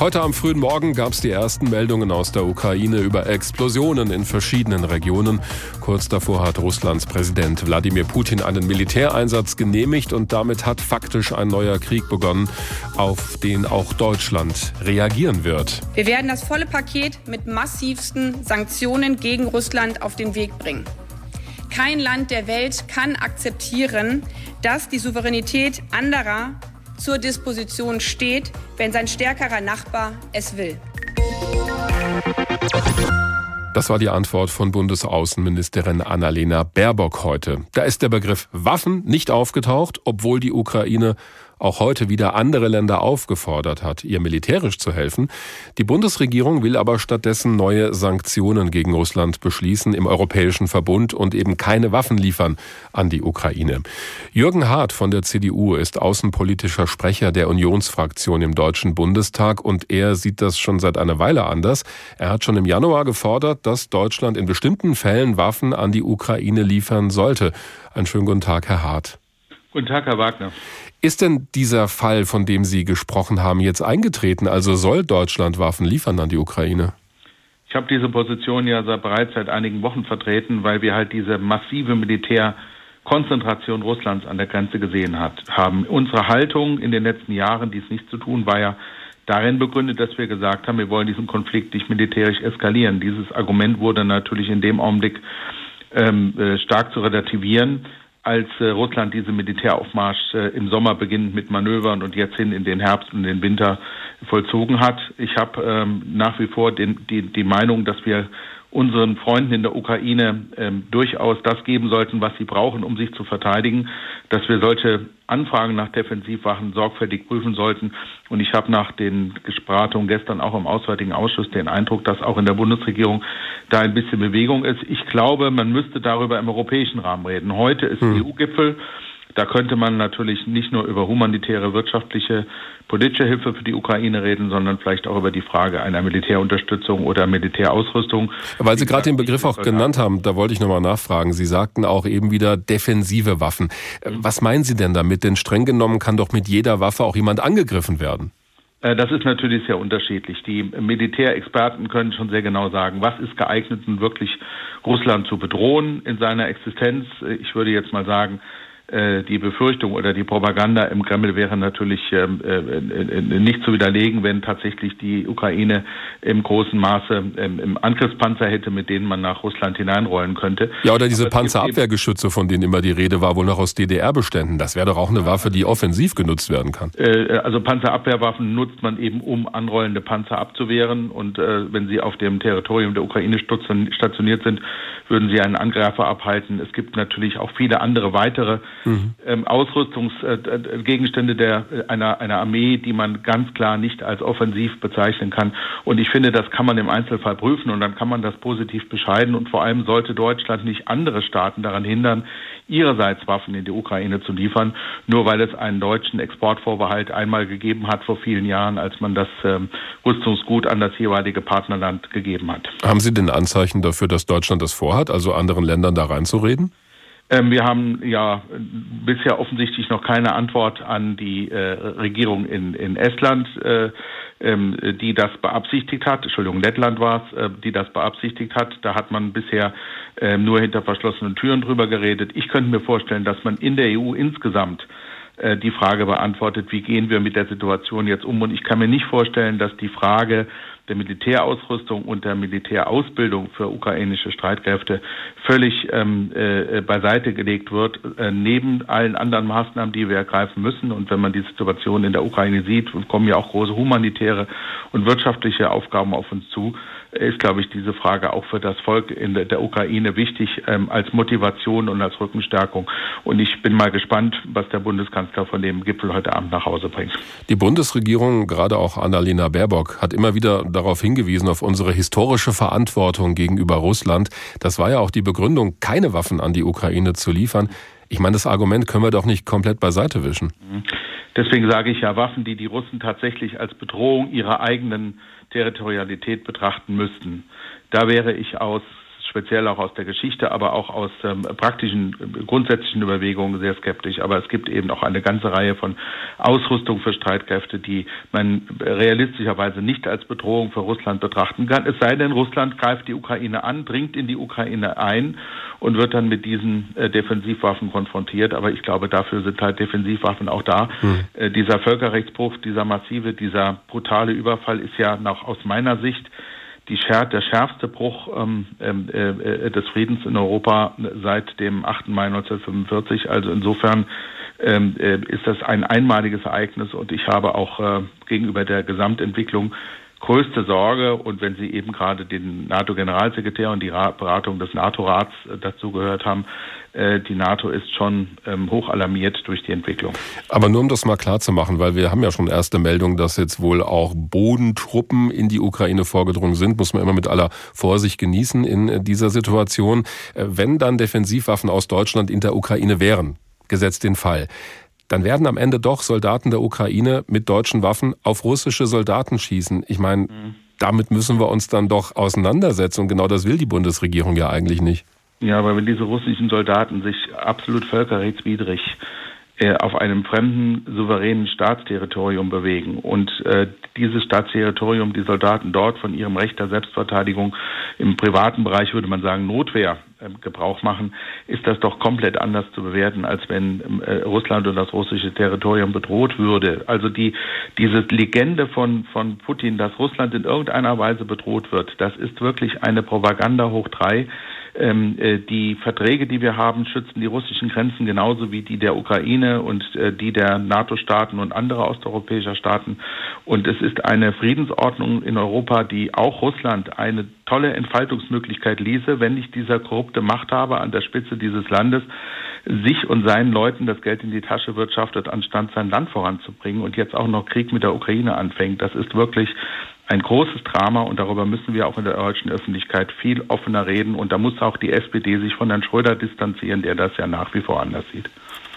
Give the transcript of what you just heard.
Heute am frühen Morgen gab es die ersten Meldungen aus der Ukraine über Explosionen in verschiedenen Regionen. Kurz davor hat Russlands Präsident Wladimir Putin einen Militäreinsatz genehmigt und damit hat faktisch ein neuer Krieg begonnen, auf den auch Deutschland reagieren wird. Wir werden das volle Paket mit massivsten Sanktionen gegen Russland auf den Weg bringen. Kein Land der Welt kann akzeptieren, dass die Souveränität anderer zur Disposition steht, wenn sein stärkerer Nachbar es will. Das war die Antwort von Bundesaußenministerin Annalena Baerbock heute. Da ist der Begriff Waffen nicht aufgetaucht, obwohl die Ukraine auch heute wieder andere Länder aufgefordert hat, ihr militärisch zu helfen. Die Bundesregierung will aber stattdessen neue Sanktionen gegen Russland beschließen im Europäischen Verbund und eben keine Waffen liefern an die Ukraine. Jürgen Hart von der CDU ist außenpolitischer Sprecher der Unionsfraktion im Deutschen Bundestag und er sieht das schon seit einer Weile anders. Er hat schon im Januar gefordert, dass Deutschland in bestimmten Fällen Waffen an die Ukraine liefern sollte. Einen schönen guten Tag, Herr Hart. Guten Tag, Herr Wagner. Ist denn dieser Fall, von dem Sie gesprochen haben, jetzt eingetreten? Also soll Deutschland Waffen liefern an die Ukraine? Ich habe diese Position ja bereits seit einigen Wochen vertreten, weil wir halt diese massive Militärkonzentration Russlands an der Grenze gesehen hat, haben. Unsere Haltung in den letzten Jahren, dies nicht zu tun, war ja darin begründet, dass wir gesagt haben, wir wollen diesen Konflikt nicht militärisch eskalieren. Dieses Argument wurde natürlich in dem Augenblick ähm, äh, stark zu relativieren, als äh, Russland diese Militäraufmarsch äh, im Sommer beginnend mit Manövern und jetzt hin in den Herbst und den Winter vollzogen hat. Ich habe ähm, nach wie vor den, die, die Meinung, dass wir unseren Freunden in der Ukraine ähm, durchaus das geben sollten, was sie brauchen, um sich zu verteidigen, dass wir solche Anfragen nach Defensivwaffen sorgfältig prüfen sollten. Und ich habe nach den Gesprächen gestern auch im Auswärtigen Ausschuss den Eindruck, dass auch in der Bundesregierung da ein bisschen Bewegung ist. Ich glaube, man müsste darüber im europäischen Rahmen reden. Heute ist hm. EU-Gipfel. Da könnte man natürlich nicht nur über humanitäre, wirtschaftliche, politische Hilfe für die Ukraine reden, sondern vielleicht auch über die Frage einer Militärunterstützung oder Militärausrüstung. Weil Sie gerade den Begriff auch genannt haben, da wollte ich nochmal nachfragen. Sie sagten auch eben wieder defensive Waffen. Mhm. Was meinen Sie denn damit? Denn streng genommen kann doch mit jeder Waffe auch jemand angegriffen werden. Äh, das ist natürlich sehr unterschiedlich. Die Militärexperten können schon sehr genau sagen, was ist geeignet, um wirklich Russland zu bedrohen in seiner Existenz. Äh, ich würde jetzt mal sagen, die Befürchtung oder die Propaganda im Kreml wäre natürlich ähm, äh, äh, nicht zu widerlegen, wenn tatsächlich die Ukraine im großen Maße ähm, Angriffspanzer hätte, mit denen man nach Russland hineinrollen könnte. Ja, oder diese Panzerabwehrgeschütze, von denen immer die Rede war, wohl noch aus DDR-Beständen. Das wäre doch auch eine Waffe, die offensiv genutzt werden kann. Also Panzerabwehrwaffen nutzt man eben, um anrollende Panzer abzuwehren. Und wenn sie auf dem Territorium der Ukraine stationiert sind, würden sie einen Angreifer abhalten. Es gibt natürlich auch viele andere weitere mhm. ähm, Ausrüstungsgegenstände äh, der äh, einer einer Armee, die man ganz klar nicht als offensiv bezeichnen kann. Und ich finde, das kann man im Einzelfall prüfen und dann kann man das positiv bescheiden. Und vor allem sollte Deutschland nicht andere Staaten daran hindern, ihrerseits Waffen in die Ukraine zu liefern, nur weil es einen deutschen Exportvorbehalt einmal gegeben hat vor vielen Jahren, als man das ähm, Rüstungsgut an das jeweilige Partnerland gegeben hat. Haben Sie denn Anzeichen dafür, dass Deutschland das vorhat, also anderen Ländern da reinzureden? Ähm, wir haben ja bisher offensichtlich noch keine Antwort an die äh, Regierung in, in Estland, äh, ähm, die das beabsichtigt hat. Entschuldigung, Lettland war es, äh, die das beabsichtigt hat. Da hat man bisher äh, nur hinter verschlossenen Türen drüber geredet. Ich könnte mir vorstellen, dass man in der EU insgesamt die Frage beantwortet, wie gehen wir mit der Situation jetzt um. Und ich kann mir nicht vorstellen, dass die Frage der Militärausrüstung und der Militärausbildung für ukrainische Streitkräfte völlig ähm, äh, beiseite gelegt wird, äh, neben allen anderen Maßnahmen, die wir ergreifen müssen. Und wenn man die Situation in der Ukraine sieht, kommen ja auch große humanitäre und wirtschaftliche Aufgaben auf uns zu, ist, glaube ich, diese Frage auch für das Volk in der Ukraine wichtig ähm, als Motivation und als Rückenstärkung. Und ich bin mal gespannt, was der Bundeskanzler von dem Gipfel heute Abend nach Hause bringt. Die Bundesregierung, gerade auch Annalena Baerbock, hat immer wieder darauf hingewiesen, auf unsere historische Verantwortung gegenüber Russland. Das war ja auch die Begründung, keine Waffen an die Ukraine zu liefern. Ich meine, das Argument können wir doch nicht komplett beiseite wischen. Deswegen sage ich ja, Waffen, die die Russen tatsächlich als Bedrohung ihrer eigenen Territorialität betrachten müssten. Da wäre ich aus speziell auch aus der Geschichte, aber auch aus ähm, praktischen, grundsätzlichen Überlegungen sehr skeptisch. Aber es gibt eben auch eine ganze Reihe von Ausrüstung für Streitkräfte, die man realistischerweise nicht als Bedrohung für Russland betrachten kann. Es sei denn, Russland greift die Ukraine an, dringt in die Ukraine ein und wird dann mit diesen äh, Defensivwaffen konfrontiert. Aber ich glaube, dafür sind halt Defensivwaffen auch da. Mhm. Äh, dieser Völkerrechtsbruch, dieser massive, dieser brutale Überfall ist ja noch aus meiner Sicht die der schärfste Bruch ähm, ähm, äh, äh, des Friedens in Europa seit dem 8. Mai 1945. Also insofern ähm, äh, ist das ein einmaliges Ereignis und ich habe auch äh, gegenüber der Gesamtentwicklung größte Sorge. Und wenn Sie eben gerade den NATO-Generalsekretär und die Beratung des NATO-Rats äh, dazu gehört haben, äh, die NATO ist schon ähm, hoch alarmiert durch die Entwicklung. Aber nur um das mal klar zu machen, weil wir haben ja schon erste Meldungen, dass jetzt wohl auch Bodentruppen in die Ukraine vorgedrungen sind, muss man immer mit aller Vorsicht genießen in äh, dieser Situation. Wenn dann Defensivwaffen aus Deutschland in der Ukraine wären, gesetzt den Fall, dann werden am Ende doch Soldaten der Ukraine mit deutschen Waffen auf russische Soldaten schießen. Ich meine, mhm. damit müssen wir uns dann doch auseinandersetzen und genau das will die Bundesregierung ja eigentlich nicht. Ja, aber wenn diese russischen Soldaten sich absolut völkerrechtswidrig auf einem fremden souveränen Staatsterritorium bewegen und äh, dieses Staatsterritorium die Soldaten dort von ihrem Recht der Selbstverteidigung im privaten Bereich würde man sagen Notwehr äh, Gebrauch machen, ist das doch komplett anders zu bewerten, als wenn äh, Russland und das russische Territorium bedroht würde. Also die diese Legende von von Putin, dass Russland in irgendeiner Weise bedroht wird, das ist wirklich eine Propaganda hoch drei ähm, äh, die Verträge, die wir haben, schützen die russischen Grenzen genauso wie die der Ukraine und äh, die der NATO-Staaten und anderer osteuropäischer Staaten. Und es ist eine Friedensordnung in Europa, die auch Russland eine tolle Entfaltungsmöglichkeit ließe, wenn nicht dieser korrupte Machthaber an der Spitze dieses Landes sich und seinen Leuten das Geld in die Tasche wirtschaftet, anstatt sein Land voranzubringen und jetzt auch noch Krieg mit der Ukraine anfängt. Das ist wirklich ein großes Drama und darüber müssen wir auch in der deutschen Öffentlichkeit viel offener reden. Und da muss auch die SPD sich von Herrn Schröder distanzieren, der das ja nach wie vor anders sieht.